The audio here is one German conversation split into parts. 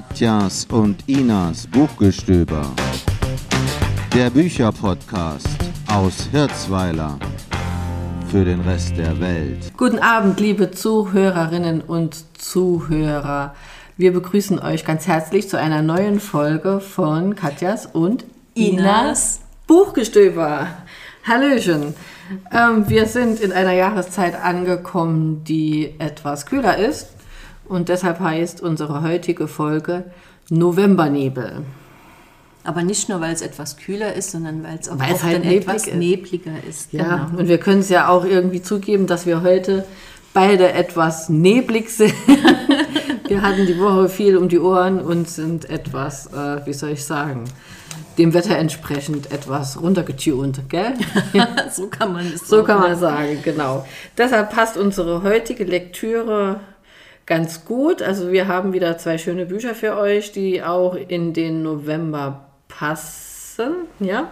Katjas und Inas Buchgestöber. Der Bücherpodcast aus Hirzweiler für den Rest der Welt. Guten Abend, liebe Zuhörerinnen und Zuhörer. Wir begrüßen euch ganz herzlich zu einer neuen Folge von Katjas und Inas Buchgestöber. Hallöchen. Ähm, wir sind in einer Jahreszeit angekommen, die etwas kühler ist. Und deshalb heißt unsere heutige Folge Novembernebel. Aber nicht nur, weil es etwas kühler ist, sondern weil es auch Weil es halt dann neblig etwas ist. nebliger ist. Ja, Genau. und wir können es ja auch irgendwie zugeben, dass wir heute beide etwas neblig sind. wir hatten die Woche viel um die Ohren und sind etwas, äh, wie soll ich sagen, dem Wetter entsprechend etwas runtergetunt, gell? so kann man es So kann man sagen, genau. Deshalb passt unsere heutige Lektüre ganz gut. Also wir haben wieder zwei schöne Bücher für euch, die auch in den November passen, ja.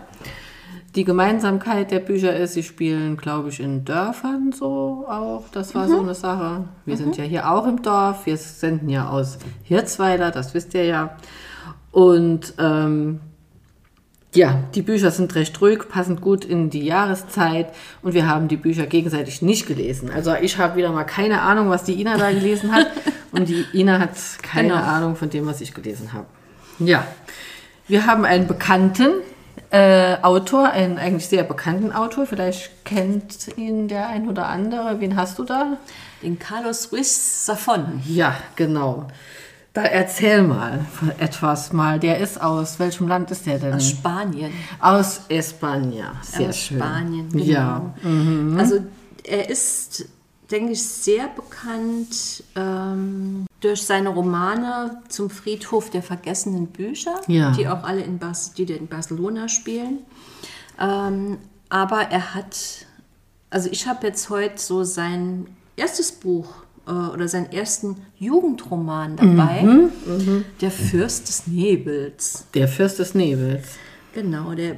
Die Gemeinsamkeit der Bücher ist, sie spielen, glaube ich, in Dörfern so auch. Das war so eine Sache. Wir sind ja hier auch im Dorf. Wir senden ja aus Hirzweiler, das wisst ihr ja. Und ähm, ja, die Bücher sind recht ruhig, passen gut in die Jahreszeit und wir haben die Bücher gegenseitig nicht gelesen. Also ich habe wieder mal keine Ahnung, was die Ina da gelesen hat und die Ina hat keine Genau. Ahnung von dem, was ich gelesen habe. Ja, wir haben einen bekannten äh, Autor, einen eigentlich sehr bekannten Autor. Vielleicht kennt ihn der ein oder andere. Wen hast du da? Den Carlos Ruiz Safon. Ja, genau. Da erzähl mal etwas mal. Der ist aus welchem Land ist der denn? Aus Spanien. Aus Espanja. Sehr aus schön. Spanien, genau. Ja. Mhm. Also er ist, denke ich, sehr bekannt ähm, durch seine Romane zum Friedhof der vergessenen Bücher, Ja. die auch alle in, Bas die in Barcelona spielen. Ähm, aber er hat, also ich habe jetzt heute so sein erstes Buch äh, oder seinen ersten Jugendroman dabei, Mhm. Der Fürst des Nebels. Der Fürst des Nebels. Genau, der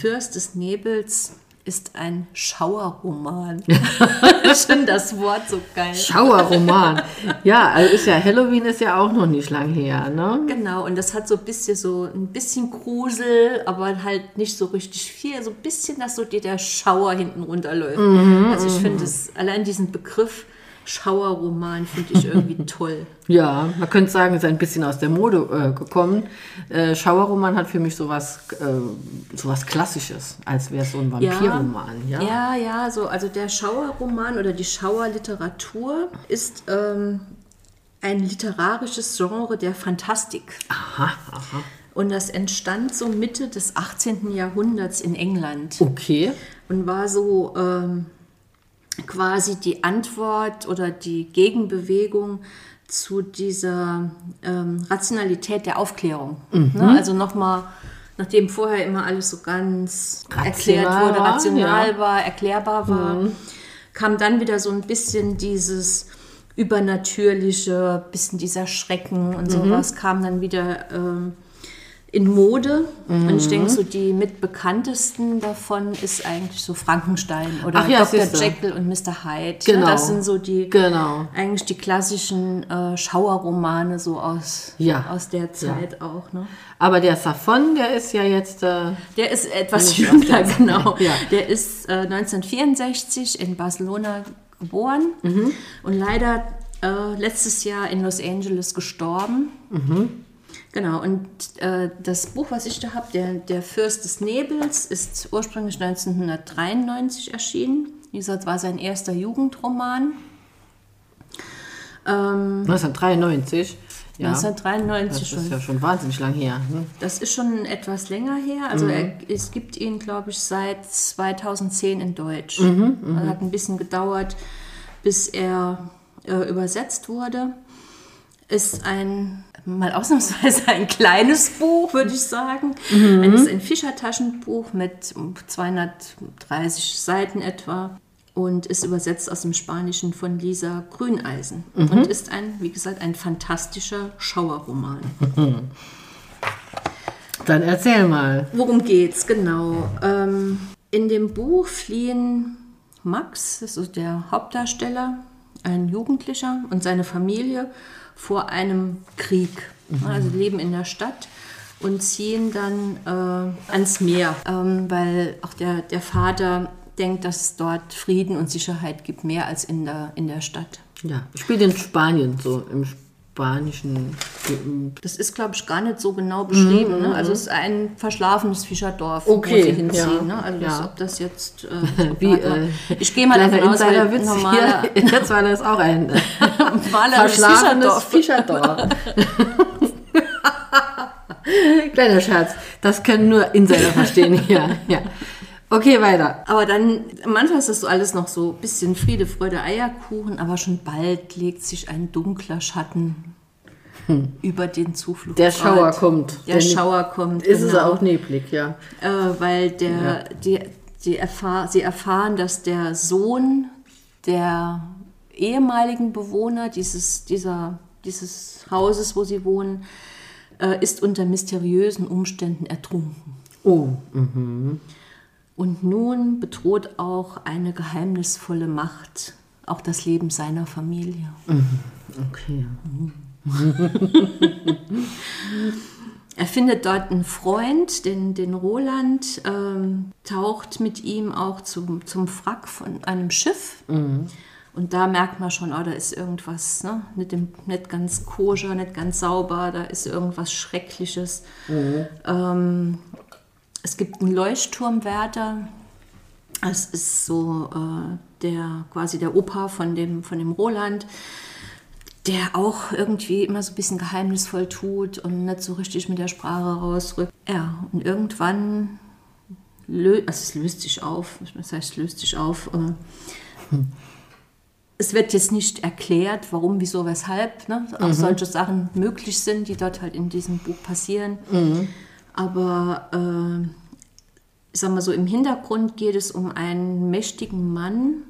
Fürst des Nebels ist ein Schauerroman. ich finde das Wort so geil. Schauerroman. ja, also ist ja Halloween ist ja auch noch nicht lang her, ne? Genau, und das hat so ein bisschen so ein bisschen Grusel, aber halt nicht so richtig viel. So ein bisschen, dass so dir der Schauer hinten runterläuft. also ich finde es, allein diesen Begriff Schauerroman finde ich irgendwie toll. Ja, man könnte sagen, ist ein bisschen aus der Mode äh, gekommen. Äh, Schauerroman hat für mich sowas, äh, sowas Klassisches, als wäre es so ein Vampirroman. Ja, ja, ja, so, also der Schauerroman oder die Schauerliteratur ist ähm, ein literarisches Genre der Fantastik. Aha, aha. Und das entstand so Mitte des 18. Jahrhunderts in England Okay. und war so ähm, quasi die Antwort oder die Gegenbewegung zu dieser ähm, Rationalität der Aufklärung. Mhm. Ne? Also nochmal, nachdem vorher immer alles so ganz erklärt Rational wurde, war, rational ja. Mhm. war, erklärbar war, kam dann wieder so ein bisschen dieses übernatürliche, bisschen dieser Schrecken Mhm. und sowas kam dann wieder ähm, in Mode. Und ich Mhm. denke, so die mitbekanntesten davon ist eigentlich so Frankenstein oder Ach ja, Dr. Jekyll und Mr. Hyde. Genau. Das sind so die Genau. eigentlich die klassischen äh, Schauerromane so aus, Ja. aus der Zeit auch. Ne? Aber der Safon, der ist ja jetzt. Äh, Der ist etwas jünger, genau. Ja. Der ist äh, 1964 in Barcelona geboren Mhm. und leider äh, letztes Jahr in Los Angeles gestorben. Mhm. Genau, und äh, das Buch, was ich da habe, der, der Fürst des Nebels, ist ursprünglich 1993 erschienen. Wie gesagt, war sein erster Jugendroman. Ähm, 1993. Ja. 1993 das schon. ist ja schon wahnsinnig lang her. Ne? Das ist schon etwas länger her. Also er, es gibt ihn, glaube ich, seit 2010 in Deutsch. also hat ein bisschen gedauert, bis er äh, übersetzt wurde. Ist ein, mal ausnahmsweise ein kleines Buch, würde ich sagen. Ein, ist ein Fischertaschenbuch mit 230 Seiten etwa und ist übersetzt aus dem Spanischen von Lisa Grüneisen und ist ein, wie gesagt, ein fantastischer Schauerroman. Dann erzähl mal. Worum geht's genau? Ähm, in dem Buch fliehen Max, das ist der Hauptdarsteller, ein Jugendlicher und seine Familie vor einem Krieg. Also leben in der Stadt und ziehen dann äh, ans Meer, ähm, weil auch der, der Vater denkt, dass es dort Frieden und Sicherheit gibt, mehr als in der, in der Stadt. Ja, spielt in Spanien, so im spanischen. Das ist, glaube ich, gar nicht so genau beschrieben. Ne? Also es ist ein verschlafenes Fischerdorf, Okay, wo sie hinziehen. ja, Ne? Also das, ja. ob das jetzt... Äh, Wie, äh, ich gehe mal davon aus, weil Insiderwitz normaler, hier. Jetzt war das auch ein verschlafenes Fischerdorf. Kleiner Scherz, das können nur Insider verstehen hier. Ja. Okay, weiter. Aber dann, manchmal ist das so alles noch so ein bisschen Friede, Freude, Eierkuchen, aber schon bald legt sich ein dunkler Schatten über den Zufluchtsort. Der Schauer kommt. Der Schauer kommt. Ist es genau. auch neblig, ja. äh, weil der, die, die erfahr, sie erfahren, dass der Sohn der ehemaligen Bewohner dieses, dieser, dieses Hauses, wo sie wohnen, äh, ist unter mysteriösen Umständen ertrunken. Oh, Und nun bedroht auch eine geheimnisvolle Macht auch das Leben seiner Familie. okay. Er findet dort einen Freund, den, den Roland, ähm, taucht mit ihm auch zum, zum Wrack von einem Schiff. Und da merkt man schon, oh, da ist irgendwas ne? nicht, im, nicht ganz koscher, nicht ganz sauber, da ist irgendwas Schreckliches. Ähm, es gibt einen Leuchtturmwärter. Es ist so äh, der quasi der Opa von dem, von dem Roland, der auch irgendwie immer so ein bisschen geheimnisvoll tut und nicht so richtig mit der Sprache rausrückt. Ja, und irgendwann lö also es löst sich auf. Was heißt, es löst sich auf? Äh, es wird jetzt nicht erklärt, warum, wieso, weshalb. Ne? Auch solche Sachen möglich sind, die dort halt in diesem Buch passieren. Aber äh, ich sag mal so, im Hintergrund geht es um einen mächtigen Mann,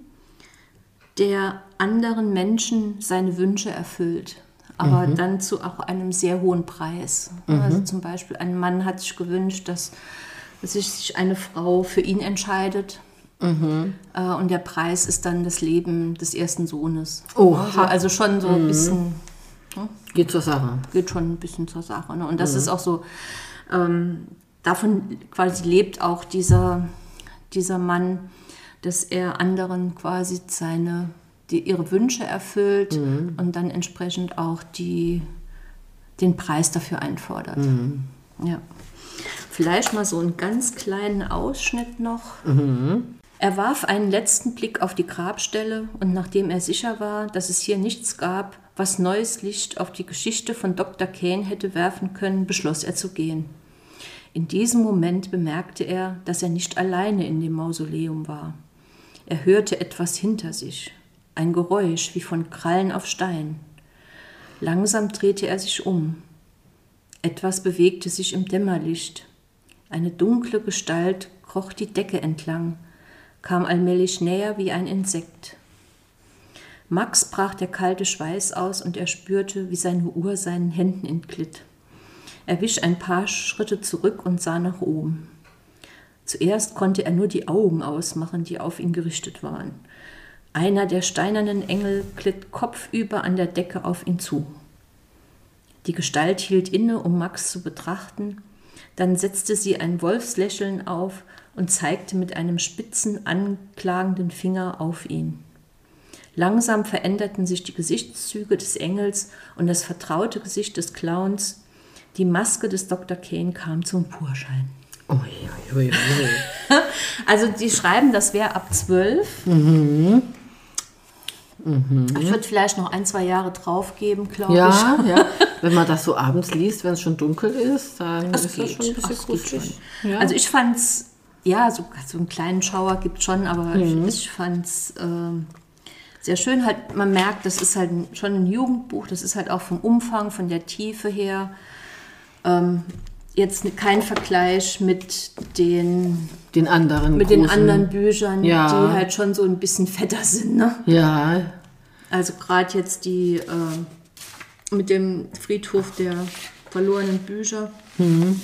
der anderen Menschen seine Wünsche erfüllt. Aber dann zu auch einem sehr hohen Preis. Also zum Beispiel, ein Mann hat sich gewünscht, dass, dass sich eine Frau für ihn entscheidet. Äh, und der Preis ist dann das Leben des ersten Sohnes. Oha. Also, also schon so ein bisschen Geht zur Sache. geht schon ein bisschen zur Sache. Ne? Und das ist auch so, ähm, davon quasi lebt auch dieser, dieser Mann, dass er anderen quasi seine, die, ihre Wünsche erfüllt und dann entsprechend auch die, den Preis dafür einfordert. Ja. Vielleicht mal so einen ganz kleinen Ausschnitt noch. Er warf einen letzten Blick auf die Grabstelle und nachdem er sicher war, dass es hier nichts gab, was neues Licht auf die Geschichte von Dr. Kane hätte werfen können, beschloss er zu gehen. In diesem Moment bemerkte er, dass er nicht alleine in dem Mausoleum war. Er hörte etwas hinter sich, ein Geräusch wie von Krallen auf Stein. Langsam drehte er sich um. Etwas bewegte sich im Dämmerlicht. Eine dunkle Gestalt kroch die Decke entlang, kam allmählich näher wie ein Insekt. Max brach der kalte Schweiß aus und er spürte, wie seine Uhr seinen Händen entglitt. Er wich ein paar Schritte zurück und sah nach oben. Zuerst konnte er nur die Augen ausmachen, die auf ihn gerichtet waren. Einer der steinernen Engel glitt kopfüber an der Decke auf ihn zu. Die Gestalt hielt inne, um Max zu betrachten, dann setzte sie ein Wolfslächeln auf und zeigte mit einem spitzen, anklagenden Finger auf ihn. Langsam veränderten sich die Gesichtszüge des Engels und das vertraute Gesicht des Clowns. Die Maske des Dr. Kane kam zum Vorschein. Ui, ui, ui. Also die schreiben, das wäre ab zwölf. Ich würde vielleicht noch ein, zwei Jahre drauf geben, glaube Ja, ich. ja. Wenn man das so abends liest, wenn es schon dunkel ist, dann ist das geht. schon ein bisschen gruselig. schon. Also ich fand's, ja, so, so einen kleinen Schauer gibt schon, aber ich, ich fand's ähm, sehr schön. Halt, man merkt, das ist halt schon ein Jugendbuch, das ist halt auch vom Umfang, von der Tiefe her. Ähm, jetzt kein Vergleich mit den, Den anderen mit den großen- anderen Büchern, Ja. die halt schon so ein bisschen fetter sind. Ne? Ja, Also gerade jetzt die äh, mit dem Friedhof der verlorenen Bücher,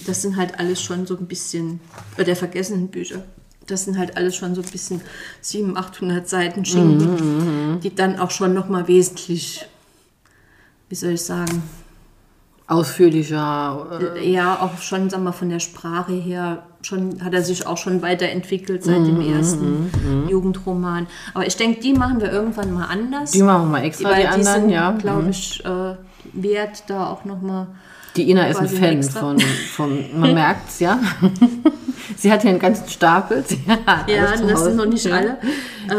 das sind halt alles schon so ein bisschen, äh, der vergessenen Bücher. Das sind halt alles schon so ein bisschen 700, 800 Seiten Schinken, die dann auch schon nochmal wesentlich, wie soll ich sagen, Ausführlicher. Äh, ja, auch schon, sagen wir, von der Sprache her, schon hat er sich auch schon weiterentwickelt seit dem ersten Jugendroman. Aber ich denke, die machen wir irgendwann mal anders. die machen wir mal extra, weil die anderen, sind, ja. glaube Mhm. ich, äh, wert, da auch nochmal. Die Ina ist ein Fan von, von man merkt's, ja. Sie hat hier einen ganzen Stapel. Ja, das sind noch nicht Ja. alle.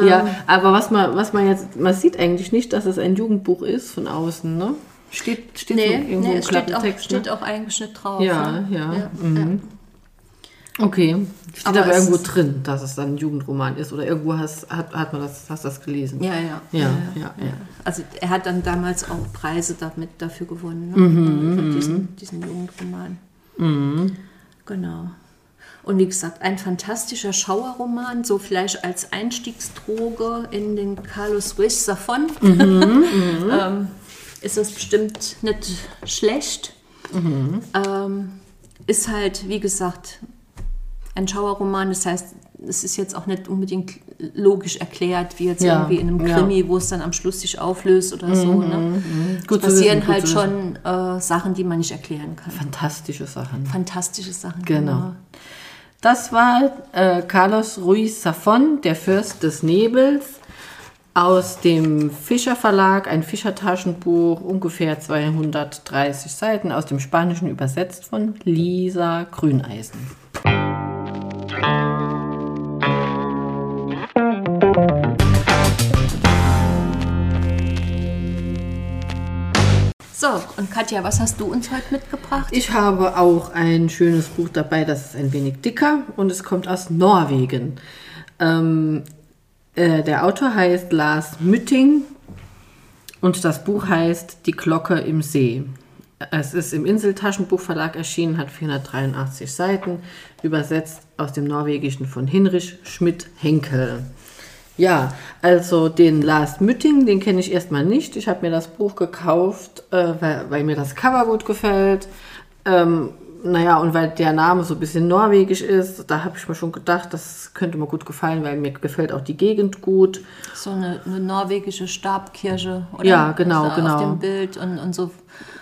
Ja, aber was man, was man jetzt, man sieht eigentlich nicht, dass es ein Jugendbuch ist von außen, ne? Steht, steht so Nee, irgendwo nee im es steht auch, steht ne? auch eigentlich nicht drauf. Ja, ne? ja. mhm. Okay. Steht Aber aber, irgendwo drin, dass es dann ein Jugendroman ist. Oder irgendwo hast, hat, hat man das, hast das gelesen. Ja, ja. Ja, ja, ja. Also er hat dann damals auch Preise damit dafür gewonnen, ne? Mhm, diesen, diesen Jugendroman. Genau. Und wie gesagt, ein fantastischer Schauerroman, so vielleicht als Einstiegsdroge in den Carlos Ruiz Safon. Mhm, ähm, ist das bestimmt nicht schlecht. Mhm. Ähm, ist halt, wie gesagt, ein Schauerroman, das heißt, es ist jetzt auch nicht unbedingt logisch erklärt, wie jetzt Ja, irgendwie in einem ja. Krimi, wo es dann am Schluss sich auflöst oder so. Ne? Gut es passieren wissen, halt schon äh, Sachen, die man nicht erklären kann. Fantastische Sachen. Fantastische Sachen. Genau. Das war äh, Carlos Ruiz Safon, der Fürst des Nebels, aus dem Fischer Verlag, ein Fischer-Taschenbuch, ungefähr 230 Seiten, aus dem Spanischen übersetzt von Lisa Grüneisen. So, und Katja, was hast du uns heute mitgebracht? Ich habe auch ein schönes Buch dabei, das ist ein wenig dicker und es kommt aus Norwegen. Ähm, äh, der Autor heißt Lars Mütting und das Buch heißt Die Glocke im See. Es ist im Inseltaschenbuchverlag erschienen, hat 483 Seiten, übersetzt aus dem Norwegischen von Hinrich Schmidt-Henkel. Ja, also den Lars Mütting, den kenne ich erstmal nicht. Ich habe mir das Buch gekauft, äh, weil, weil mir das Cover gut gefällt. Ähm, naja, und weil der Name so ein bisschen norwegisch ist, da habe ich mir schon gedacht, das könnte mir gut gefallen, weil mir gefällt auch die Gegend gut. So eine, eine norwegische Stabkirche, oder? Ja, genau, Also genau. Auf dem Bild und, und so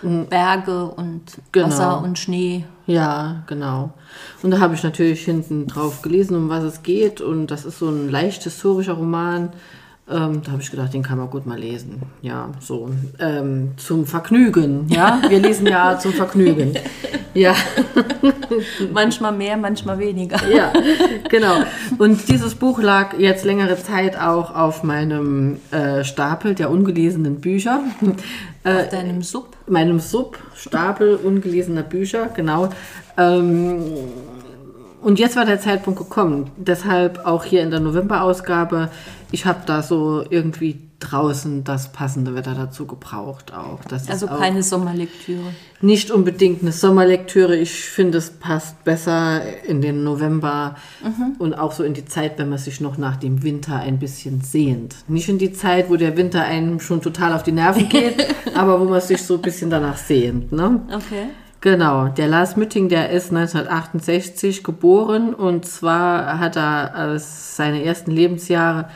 Berge und Genau. Wasser und Schnee. Ja, genau. Und da habe ich natürlich hinten drauf gelesen, um was es geht. Und das ist so ein leicht historischer Roman. Ähm, da habe ich gedacht, den kann man gut mal lesen. Ja, so ähm, zum Vergnügen. Ja, wir lesen ja zum Vergnügen. Ja, Manchmal mehr, manchmal weniger. ja, genau. Und dieses Buch lag jetzt längere Zeit auch auf meinem äh, Stapel der ungelesenen Bücher. Äh, Auf deinem Sub. meinem Sub-Stapel ungelesener Bücher, genau. Ähm, und jetzt war der Zeitpunkt gekommen. Deshalb auch hier in der November-Ausgabe, ich habe da so irgendwie draußen das passende Wetter dazu gebraucht auch. Das ist Also auch keine Sommerlektüre. nicht unbedingt eine Sommerlektüre. Ich finde, es passt besser in den November und auch so in die Zeit, wenn man sich noch nach dem Winter ein bisschen sehnt. Nicht in die Zeit, wo der Winter einem schon total auf die Nerven geht, aber wo man sich so ein bisschen danach sehnt. Ne? Okay. Genau, der Lars Mütting, der ist 1968 geboren und zwar hat er äh, seine ersten Lebensjahre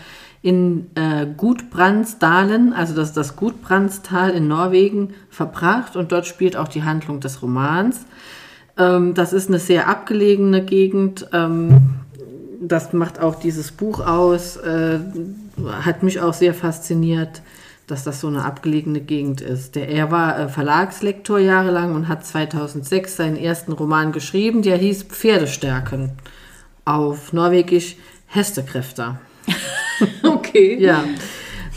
in äh, Gudbrandsdalen, also das das Gudbrandstal in Norwegen, verbracht und dort spielt auch die Handlung des Romans. Ähm, das ist eine sehr abgelegene Gegend. Ähm, das macht auch dieses Buch aus, äh, hat mich auch sehr fasziniert, dass das so eine abgelegene Gegend ist. Der, er war äh, Verlagslektor jahrelang und hat 2006 seinen ersten Roman geschrieben, der hieß Pferdestärken, auf Norwegisch Hestekräfter. Okay. Ja.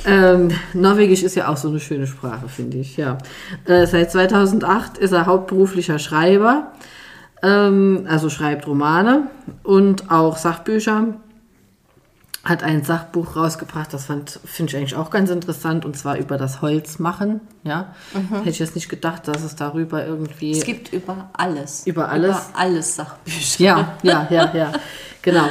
Ähm, Norwegisch ist ja auch so eine schöne Sprache, finde ich, ja. Äh, seit 2008 ist er hauptberuflicher Schreiber, ähm, also schreibt Romane und auch Sachbücher. Hat ein Sachbuch rausgebracht, das finde ich eigentlich auch ganz interessant, und zwar über das Holzmachen. Ja? Hätte ich jetzt nicht gedacht, dass es darüber irgendwie. Es gibt über alles. Über alles? Über alles Sachbücher. Ja, ja, ja, ja, genau.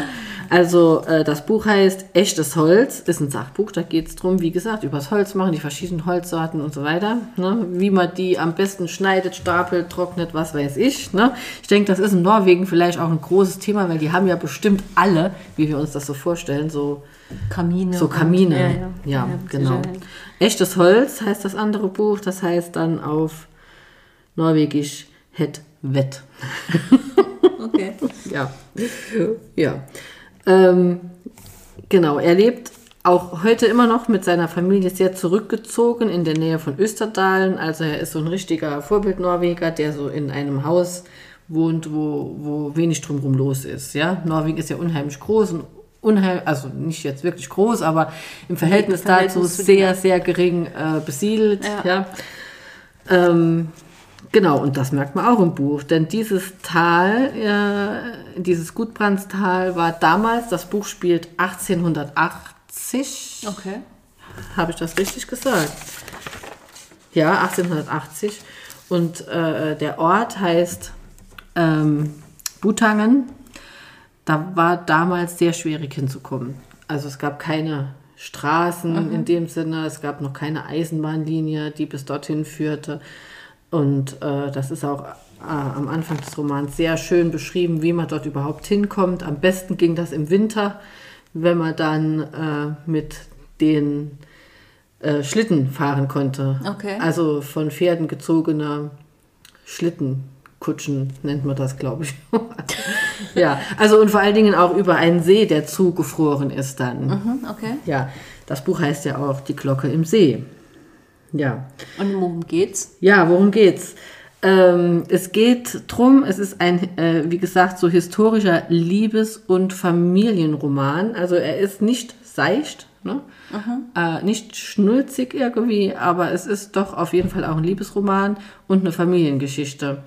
Also äh, das Buch heißt Echtes Holz, ist ein Sachbuch, da geht es darum, wie gesagt, über das Holz machen, die verschiedenen Holzsorten und so weiter. Ne? Wie man die am besten schneidet, stapelt, trocknet, was weiß ich. Ne? Ich denke, das ist in Norwegen vielleicht auch ein großes Thema, weil die haben ja bestimmt alle, wie wir uns das so vorstellen, so Kamine. so Kamine. und- ja, ja, ja. Genau. Echtes Holz heißt das andere Buch, das heißt dann auf Norwegisch Het Wett. Okay. Ja. Ja. Ähm, genau, er lebt auch heute immer noch mit seiner Familie sehr zurückgezogen in der Nähe von Österdalen. Also er ist so ein richtiger Vorbild-Norweger, der so in einem Haus wohnt, wo, wo wenig drumherum los ist. Ja? Norwegen ist ja unheimlich groß und unheim, also nicht jetzt wirklich groß, aber im Verhältnis, Verhältnis dazu zu- sehr, sehr gering äh, besiedelt. Ja. Ja. Ähm, genau, und das merkt man auch im Buch, denn dieses Tal, äh, dieses Gudbrandstal war damals, das Buch spielt 1880. Okay. Habe ich das richtig gesagt? Ja, 1880. Und äh, der Ort heißt ähm, Butangen. Da war damals sehr schwierig hinzukommen. Also es gab keine Straßen in dem Sinne, es gab noch keine Eisenbahnlinie, die bis dorthin führte. Und äh, das ist auch äh, am Anfang des Romans sehr schön beschrieben, wie man dort überhaupt hinkommt. Am besten ging das im Winter, wenn man dann äh, mit den äh, Schlitten fahren konnte. Okay. Also von Pferden gezogene Schlittenkutschen nennt man das, glaube ich. ja, also und vor allen Dingen auch über einen See, der zugefroren ist dann. Mhm, okay. Ja, das Buch heißt ja auch Die Glocke im See. Ja. Und worum geht's? Ja, worum geht's? Ähm, es geht drum, es ist ein, äh, wie gesagt, so historischer Liebes- und Familienroman. Also er ist nicht seicht, ne? äh, nicht schnulzig irgendwie, aber es ist doch auf jeden Fall auch ein Liebesroman und eine Familiengeschichte.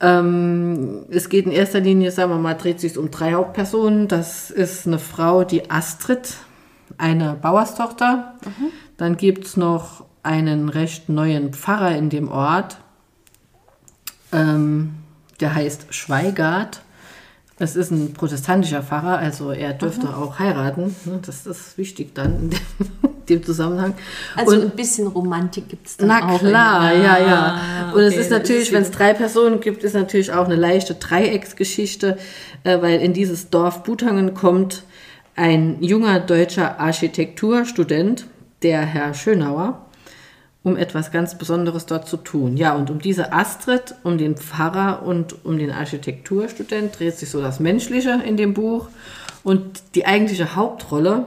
Ähm, es geht in erster Linie, sagen wir mal, dreht sich um drei Hauptpersonen. Das ist eine Frau, die Astrid, eine Bauerstochter. Dann gibt es noch einen recht neuen Pfarrer in dem Ort. Ähm, der heißt Schweigart. Es ist ein protestantischer Pfarrer, also er dürfte auch heiraten. ne? Das ist wichtig dann in dem, dem Zusammenhang. Also Und- ein bisschen Romantik gibt's dann na auch. klar, in- ja, ja. Und es okay, ist das natürlich, wenn es drei Personen gibt, ist natürlich auch eine leichte Dreiecksgeschichte, äh, weil in dieses Dorf Butangen kommt ein junger deutscher Architekturstudent, der Herr Schönauer, um etwas ganz Besonderes dort zu tun. Ja, und um diese Astrid, um den Pfarrer und um den Architekturstudent dreht sich so das Menschliche in dem Buch. Und die eigentliche Hauptrolle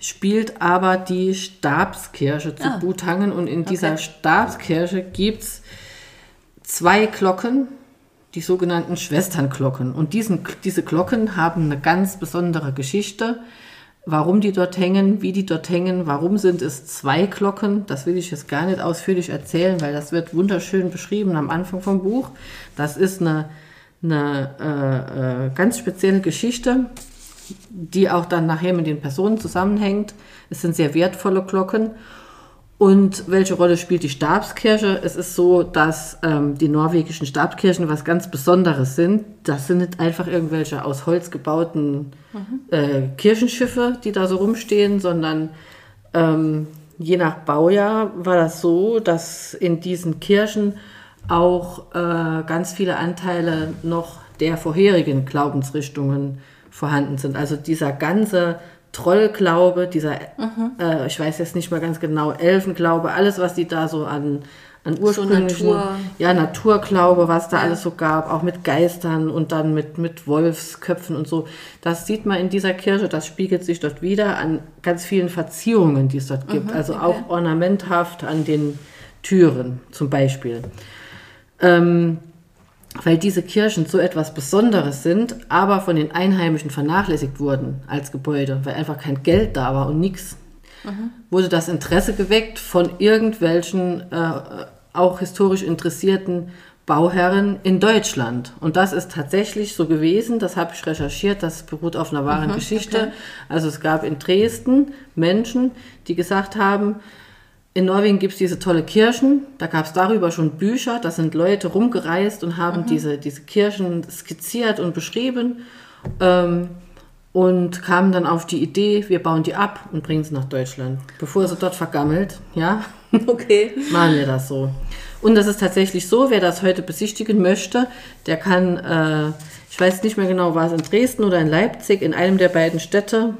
spielt aber die Stabskirche zu Ah. Butangen. Und in dieser Okay. Stabskirche gibt es zwei Glocken, die sogenannten Schwesternglocken. Und diesen, diese Glocken haben eine ganz besondere Geschichte. Warum die dort hängen, wie die dort hängen, warum sind es zwei Glocken, das will ich jetzt gar nicht ausführlich erzählen, weil das wird wunderschön beschrieben am Anfang vom Buch. Das ist eine, eine äh, äh, ganz spezielle Geschichte, die auch dann nachher mit den Personen zusammenhängt. Es sind sehr wertvolle Glocken. Und welche Rolle spielt die Stabskirche? Es ist so, dass ähm, die norwegischen Stabskirchen was ganz Besonderes sind. Das sind nicht einfach irgendwelche aus Holz gebauten äh, Kirchenschiffe, die da so rumstehen, sondern ähm, je nach Baujahr war das so, dass in diesen Kirchen auch äh, ganz viele Anteile noch der vorherigen Glaubensrichtungen vorhanden sind. Also dieser ganze Trollglaube, dieser, äh, ich weiß jetzt nicht mal ganz genau, Elfenglaube, alles, was die da so an, an ursprünglichen, Natur- ja, Naturglaube, was da alles so gab, auch mit Geistern und dann mit, mit Wolfsköpfen und so. Das sieht man in dieser Kirche, das spiegelt sich dort wieder an ganz vielen Verzierungen, die es dort gibt. also auch ornamenthaft an den Türen zum Beispiel. Ähm, weil diese Kirchen so etwas Besonderes sind, aber von den Einheimischen vernachlässigt wurden als Gebäude, weil einfach kein Geld da war und nichts. Wurde das Interesse geweckt von irgendwelchen äh, auch historisch interessierten Bauherren in Deutschland. Und das ist tatsächlich so gewesen, das habe ich recherchiert, das beruht auf einer wahren Geschichte. Also es gab in Dresden Menschen, die gesagt haben, in Norwegen gibt es diese tolle Kirchen, da gab es darüber schon Bücher, da sind Leute rumgereist und haben diese, diese Kirchen skizziert und beschrieben. Ähm, und kamen dann auf die Idee, wir bauen die ab und bringen sie nach Deutschland. Bevor sie dort vergammelt, ja, Okay. machen wir das so. Und das ist tatsächlich so, wer das heute besichtigen möchte, der kann, äh, ich weiß nicht mehr genau, war es in Dresden oder in Leipzig, in einem der beiden Städte,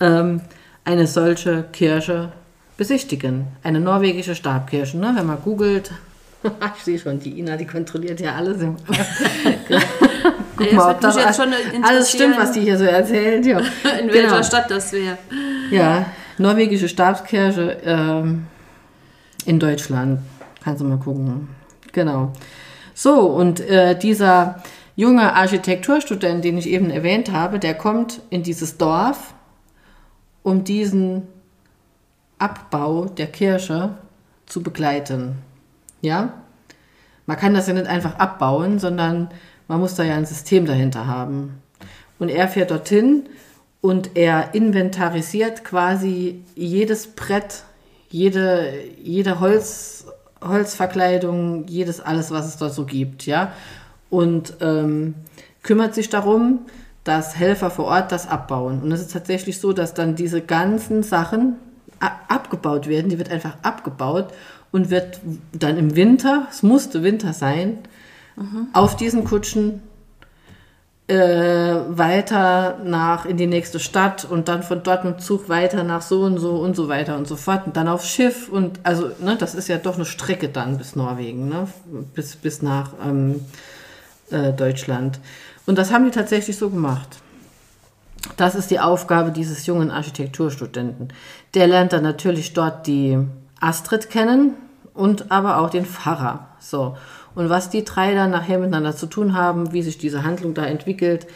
ähm, eine solche Kirche besichtigen. Eine norwegische Stabkirche. Ne? Wenn man googelt, ich sehe schon, die Ina, die kontrolliert ja alles. Im Guck mal, ob das schon alles stimmt, was die hier so erzählt. Ja. In welcher Genau. Stadt das wäre. Ja, norwegische Stabskirche ähm, in Deutschland. Kannst du mal gucken. Genau. So, und äh, dieser junge Architekturstudent, den ich eben erwähnt habe, der kommt in dieses Dorf, um diesen Abbau der Kirche zu begleiten. Ja? Man kann das ja nicht einfach abbauen, sondern man muss da ja ein System dahinter haben. Und er fährt dorthin und er inventarisiert quasi jedes Brett, jede, jede Holz, Holzverkleidung, jedes alles, was es dort so gibt, ja. Und ähm, kümmert sich darum, dass Helfer vor Ort das abbauen. Und es ist tatsächlich so, dass dann diese ganzen Sachen abgebaut werden. Die wird einfach abgebaut und wird dann im Winter, es musste Winter sein, auf diesen Kutschen äh, weiter nach in die nächste Stadt und dann von dort mit Zug weiter nach so und so und so weiter und so fort und dann aufs Schiff und also ne, das ist ja doch eine Strecke dann bis Norwegen, ne, bis, bis nach ähm, äh, Deutschland. Und das haben die tatsächlich so gemacht. Das ist die Aufgabe dieses jungen Architekturstudenten. Der lernt dann natürlich dort die Astrid kennen und aber auch den Pfarrer. So. Und was die drei dann nachher miteinander zu tun haben, wie sich diese Handlung da entwickelt,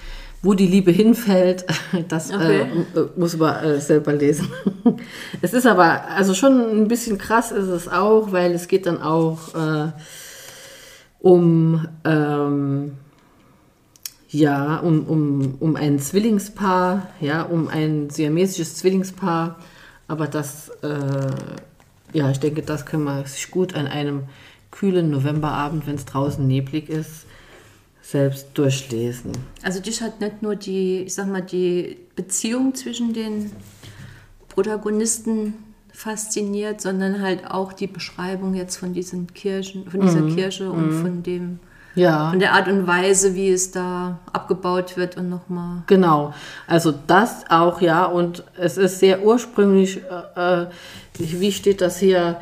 wo die Liebe hinfällt, das Okay. äh, äh, muss man äh, selber lesen. es ist aber, also schon ein bisschen krass ist es auch, weil es geht dann auch äh, um ähm, ja, um, um, um ein Zwillingspaar, ja, um ein siamesisches Zwillingspaar. Aber das, äh, ja, ich denke, das kann man sich gut an einem kühlen Novemberabend, wenn es draußen neblig ist, selbst durchlesen. Also dich hat nicht nur die, ich sag mal, die Beziehung zwischen den Protagonisten fasziniert, sondern halt auch die Beschreibung jetzt von diesen Kirchen, von dieser Kirche und von dem, Ja. von der Art und Weise, wie es da abgebaut wird und nochmal. Genau, also das auch, ja, und es ist sehr ursprünglich, äh, äh, wie steht das hier,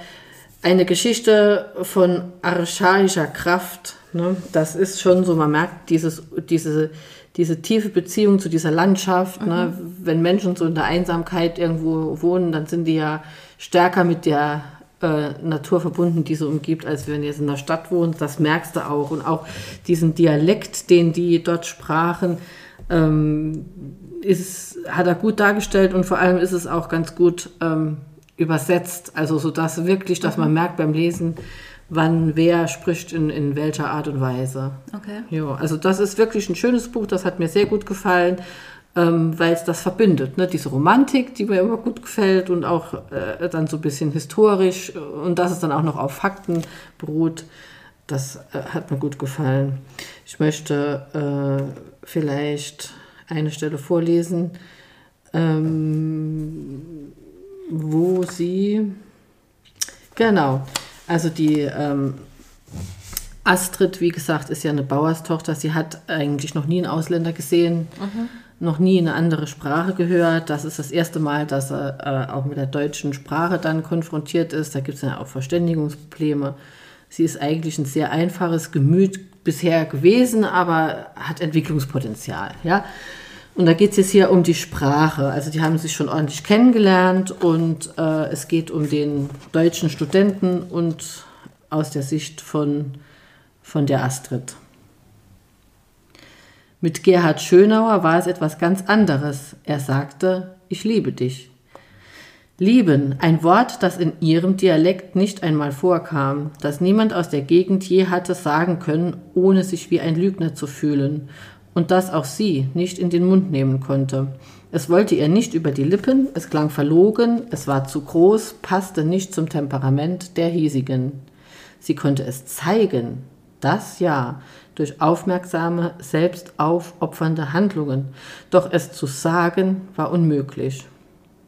eine Geschichte von archaischer Kraft. Ne? Das ist schon so, man merkt dieses, diese, diese tiefe Beziehung zu dieser Landschaft. Ne? Wenn Menschen so in der Einsamkeit irgendwo wohnen, dann sind die ja stärker mit der äh, Natur verbunden, die sie umgibt, als wenn du jetzt in der Stadt wohnst. Das merkst du auch. Und auch diesen Dialekt, den die dort sprachen, ähm, ist, hat er gut dargestellt und vor allem ist es auch ganz gut ähm, übersetzt. Also so dass wirklich, dass man merkt beim Lesen, wann wer spricht in, in welcher Art und Weise. Okay. Ja, also das ist wirklich ein schönes Buch, das hat mir sehr gut gefallen, ähm, weil es das verbindet. Ne? Diese Romantik, die mir immer gut gefällt und auch äh, dann so ein bisschen historisch äh, und dass es dann auch noch auf Fakten beruht, das äh, hat mir gut gefallen. Ich möchte äh, vielleicht eine Stelle vorlesen, ähm, wo sie, genau, also die ähm, Astrid, wie gesagt, ist ja eine Bauerstochter. Sie hat eigentlich noch nie einen Ausländer gesehen, noch nie eine andere Sprache gehört. Das ist das erste Mal, dass er äh, auch mit der deutschen Sprache dann konfrontiert ist. Da gibt es ja auch Verständigungsprobleme. Sie ist eigentlich ein sehr einfaches Gemüt bisher gewesen, aber hat Entwicklungspotenzial. Ja? Und da geht es jetzt hier um die Sprache. Also die haben sich schon ordentlich kennengelernt und äh, es geht um den deutschen Studenten und aus der Sicht von, von der Astrid. Mit Gerhard Schönauer war es etwas ganz anderes. Er sagte, ich liebe dich. Lieben, ein Wort, das in ihrem Dialekt nicht einmal vorkam, das niemand aus der Gegend je hatte sagen können, ohne sich wie ein Lügner zu fühlen, und das auch sie nicht in den Mund nehmen konnte. Es wollte ihr nicht über die Lippen, es klang verlogen, es war zu groß, passte nicht zum Temperament der hiesigen. Sie konnte es zeigen, Das ja, durch aufmerksame, selbstaufopfernde Handlungen. Doch es zu sagen war unmöglich.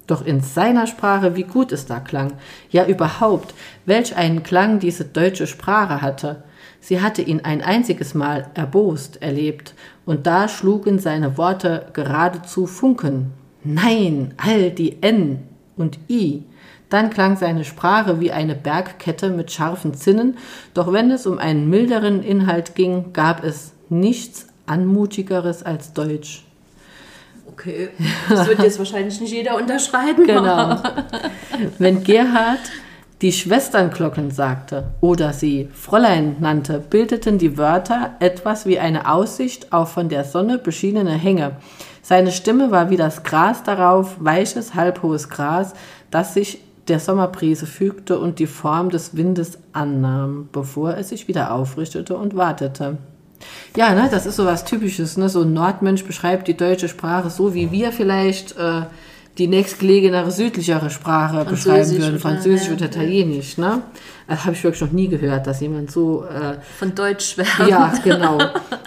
Doch in seiner Sprache, wie gut es da klang. Ja, überhaupt, welch einen Klang diese deutsche Sprache hatte. Sie hatte ihn ein einziges Mal erbost erlebt, und da schlugen seine Worte geradezu Funken. Nein, all die N und I. Dann klang seine Sprache wie eine Bergkette mit scharfen Zinnen, doch wenn es um einen milderen Inhalt ging, gab es nichts Anmutigeres als Deutsch. Okay, das wird jetzt wahrscheinlich nicht jeder unterschreiben. Genau. Wenn Gerhard die Schwesternglocken sagte oder sie Fräulein nannte, bildeten die Wörter etwas wie eine Aussicht auf von der Sonne beschienene Hänge. Seine Stimme war wie das Gras darauf, weiches, halbhohes Gras, das sich der Sommerbrise fügte und die Form des Windes annahm, bevor es sich wieder aufrichtete und wartete. Ja, ne, das ist so was Typisches. Ne? So ein Nordmensch beschreibt die deutsche Sprache so, wie wir vielleicht äh, die nächstgelegenere südlichere Sprache beschreiben würden, Französisch oder, Italienisch. Ne? Das habe ich wirklich noch nie gehört, dass jemand so... Äh, Von Deutsch schwärmt. Ja, genau.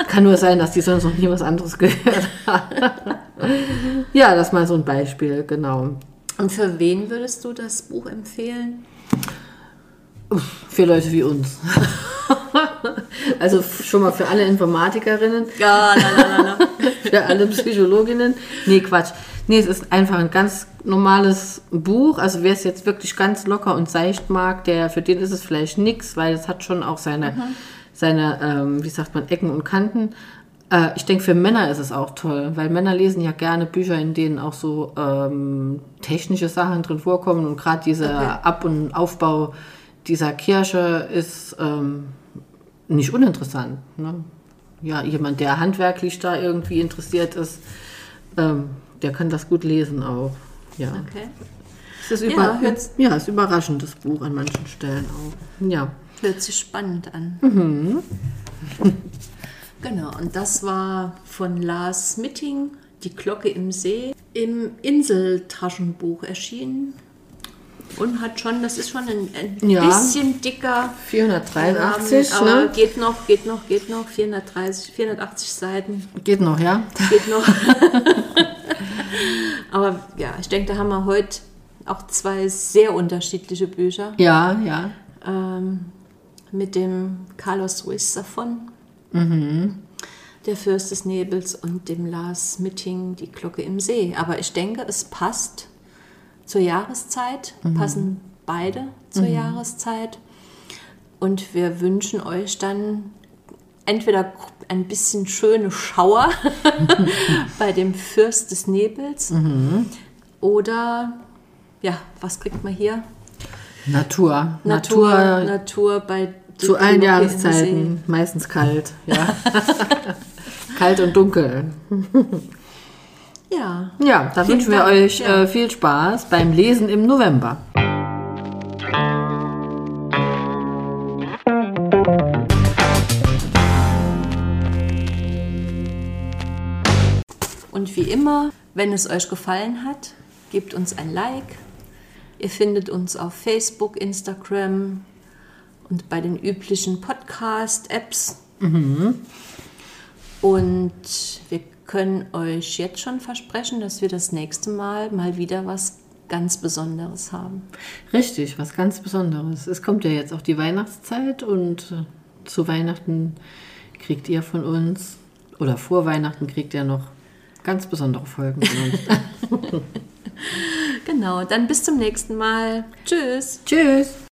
Kann nur sein, dass die sonst noch nie was anderes gehört haben. ja, das ist mal so ein Beispiel, genau. Und für wen würdest du das Buch empfehlen? Für Leute wie uns. also schon mal für alle Informatikerinnen. Ja, nein, nein, nein. für alle Psychologinnen. Nee, Quatsch. Nee, es ist einfach ein ganz normales Buch. Also wer es jetzt wirklich ganz locker und seicht mag, der für den ist es vielleicht nichts, weil es hat schon auch seine, mhm. seine ähm, wie sagt man, Ecken und Kanten. Äh, ich denke, für Männer ist es auch toll, weil Männer lesen ja gerne Bücher, in denen auch so ähm, technische Sachen drin vorkommen und gerade dieser okay. Ab- und Aufbau dieser Kirche ist ähm, nicht uninteressant. Ne? Ja, jemand, der handwerklich da irgendwie interessiert ist, ähm, der kann das gut lesen auch. Ja. Okay. Es ist, ja, ja, ist überraschend, das Buch an manchen Stellen auch. Ja. Hört sich spannend an. Mhm. Genau, und das war von Lars Mitting, Die Glocke im See, im Inseltaschenbuch erschienen. Und hat schon, das ist schon ein, ein ja. bisschen dicker. 483, Rahmen, ne? Geht noch, geht noch, geht noch. 430, 480 Seiten. Geht noch, ja? Geht noch. Aber ja, ich denke, da haben wir heute auch zwei sehr unterschiedliche Bücher. Ja, ja. Ähm, mit dem Carlos Ruiz davon, mhm. der Fürst des Nebels und dem Lars Mitting, die Glocke im See. Aber ich denke, es passt zur Jahreszeit, mhm. passen beide zur mhm. Jahreszeit. Und wir wünschen euch dann entweder ein bisschen schöne Schauer bei dem Fürst des Nebels mhm. oder, ja, was kriegt man hier? Natur. Natur, Natur, Natur bei zu allen Jahreszeiten, meistens kalt, ja. kalt und dunkel. ja. Ja, da wünschen wir euch ja. äh, viel Spaß beim Lesen im November. Und wie immer, wenn es euch gefallen hat, gebt uns ein Like. Ihr findet uns auf Facebook, Instagram und bei den üblichen Podcast-Apps. Mhm. Und wir können euch jetzt schon versprechen, dass wir das nächste Mal mal wieder was ganz Besonderes haben. Richtig, was ganz Besonderes. Es kommt ja jetzt auch die Weihnachtszeit und äh, zu Weihnachten kriegt ihr von uns oder vor Weihnachten kriegt ihr noch ganz besondere Folgen genau, dann bis zum nächsten Mal. Tschüss. Tschüss.